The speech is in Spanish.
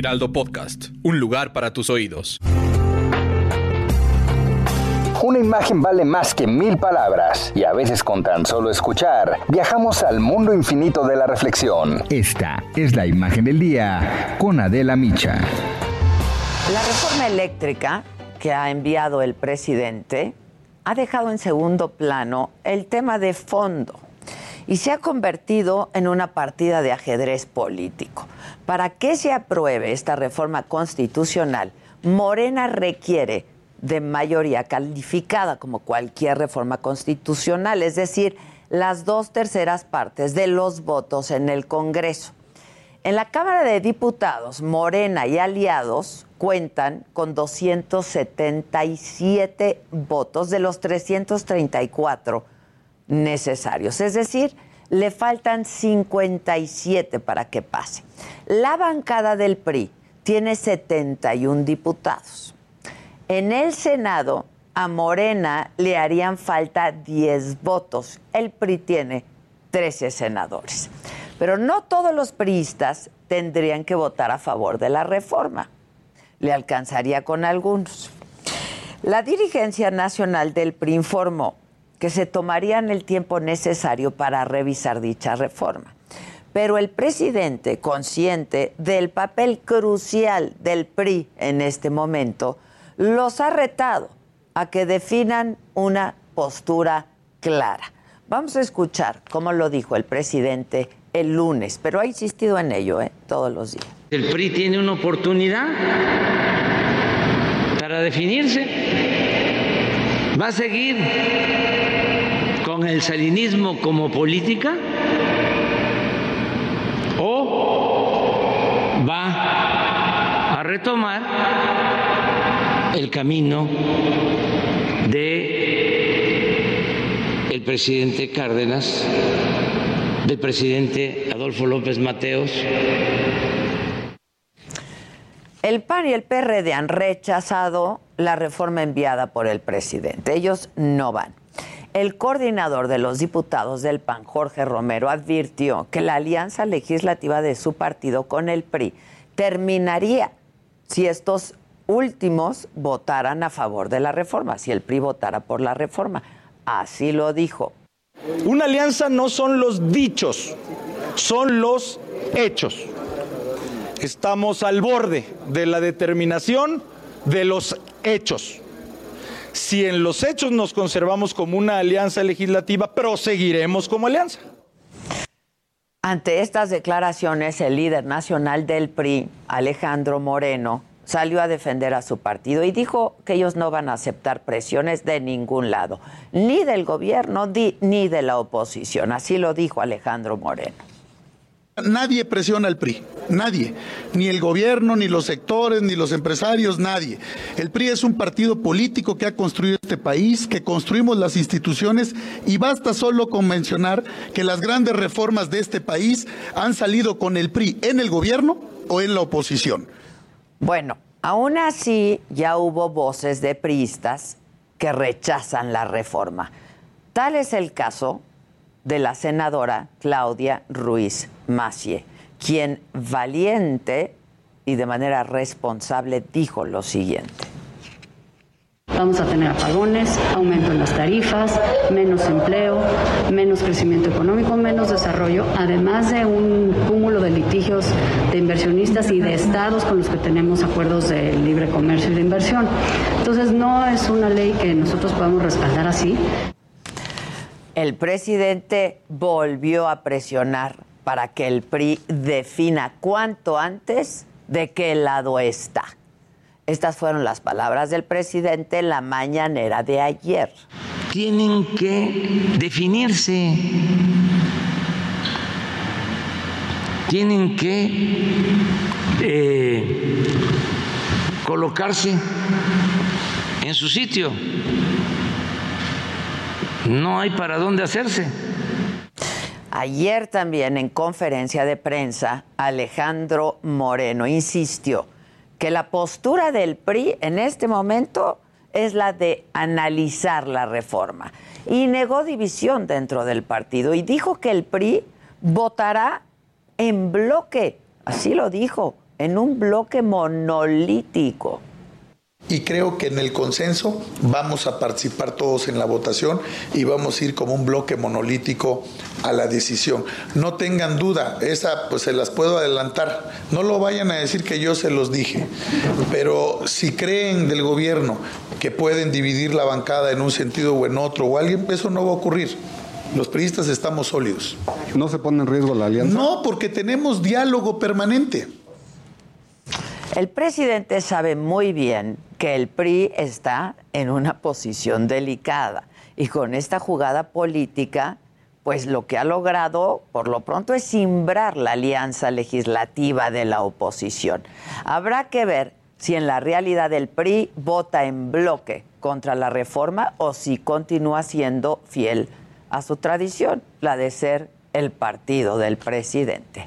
Heraldo Podcast. Un lugar para tus oídos. Una imagen vale más que mil palabras y a veces con tan solo escuchar viajamos al mundo infinito de la reflexión. Esta es la imagen del día con Adela Micha. La reforma eléctrica que ha enviado el presidente ha dejado en segundo plano el tema de fondo y se ha convertido en una partida de ajedrez político. Para que se apruebe esta reforma constitucional, Morena requiere de mayoría calificada como cualquier reforma constitucional, es decir, las dos terceras partes de los votos en el Congreso. En la Cámara de Diputados, Morena y aliados cuentan con 277 votos de los 334 necesarios, es decir, le faltan 57 para que pase. La bancada del PRI tiene 71 diputados. En el Senado, a Morena le harían falta 10 votos. El PRI tiene 13 senadores. Pero no todos los priistas tendrían que votar a favor de la reforma. Le alcanzaría con algunos. La dirigencia nacional del PRI informó que se tomarían el tiempo necesario para revisar dicha reforma. Pero el presidente, consciente del papel crucial del PRI en este momento, los ha retado a que definan una postura clara. Vamos a escuchar cómo lo dijo el presidente el lunes, pero ha insistido en ello ¿eh? todos los días. El PRI tiene una oportunidad para definirse. ¿Va a seguir con el salinismo como política? ¿O va a retomar el camino de el presidente Cárdenas, del presidente Adolfo López Mateos. El PAN y el PRD han rechazado la reforma enviada por el presidente. Ellos no van. El coordinador de los diputados del PAN, Jorge Romero, advirtió que la alianza legislativa de su partido con el PRI terminaría si estos últimos votaran a favor de la reforma, si el PRI votara por la reforma. Así lo dijo. Una alianza no son los dichos, son los hechos. Estamos al borde de la determinación de los hechos. Si en los hechos nos conservamos como una alianza legislativa, proseguiremos como alianza. Ante estas declaraciones, el líder nacional del PRI, Alejandro Moreno, salió a defender a su partido y dijo que ellos no van a aceptar presiones de ningún lado, ni del gobierno ni de la oposición. Así lo dijo Alejandro Moreno. Nadie presiona al PRI, nadie, ni el gobierno, ni los sectores, ni los empresarios, nadie. El PRI es un partido político que ha construido este país, que construimos las instituciones y basta solo con mencionar que las grandes reformas de este país han salido con el PRI en el gobierno o en la oposición. Bueno, aún así ya hubo voces de priistas que rechazan la reforma. Tal es el caso de la senadora Claudia Ruiz Macie, quien valiente y de manera responsable dijo lo siguiente. Vamos a tener apagones, aumento en las tarifas, menos empleo, menos crecimiento económico, menos desarrollo, además de un cúmulo de litigios de inversionistas y de estados con los que tenemos acuerdos de libre comercio y de inversión. Entonces no es una ley que nosotros podamos respaldar así. El presidente volvió a presionar para que el PRI defina cuanto antes de qué lado está. Estas fueron las palabras del presidente en la mañanera de ayer. Tienen que definirse. tienen que eh, colocarse en su sitio. No hay para dónde hacerse. Ayer también en conferencia de prensa, Alejandro Moreno insistió que la postura del PRI en este momento es la de analizar la reforma y negó división dentro del partido y dijo que el PRI votará en bloque, así lo dijo, en un bloque monolítico y creo que en el consenso vamos a participar todos en la votación y vamos a ir como un bloque monolítico a la decisión. No tengan duda, esa pues se las puedo adelantar. No lo vayan a decir que yo se los dije, pero si creen del gobierno que pueden dividir la bancada en un sentido o en otro o alguien, eso no va a ocurrir. Los periodistas estamos sólidos. ¿No se pone en riesgo la alianza? No, porque tenemos diálogo permanente. El presidente sabe muy bien que el PRI está en una posición delicada y con esta jugada política, pues lo que ha logrado por lo pronto es simbrar la alianza legislativa de la oposición. Habrá que ver si en la realidad el PRI vota en bloque contra la reforma o si continúa siendo fiel a su tradición, la de ser el partido del presidente.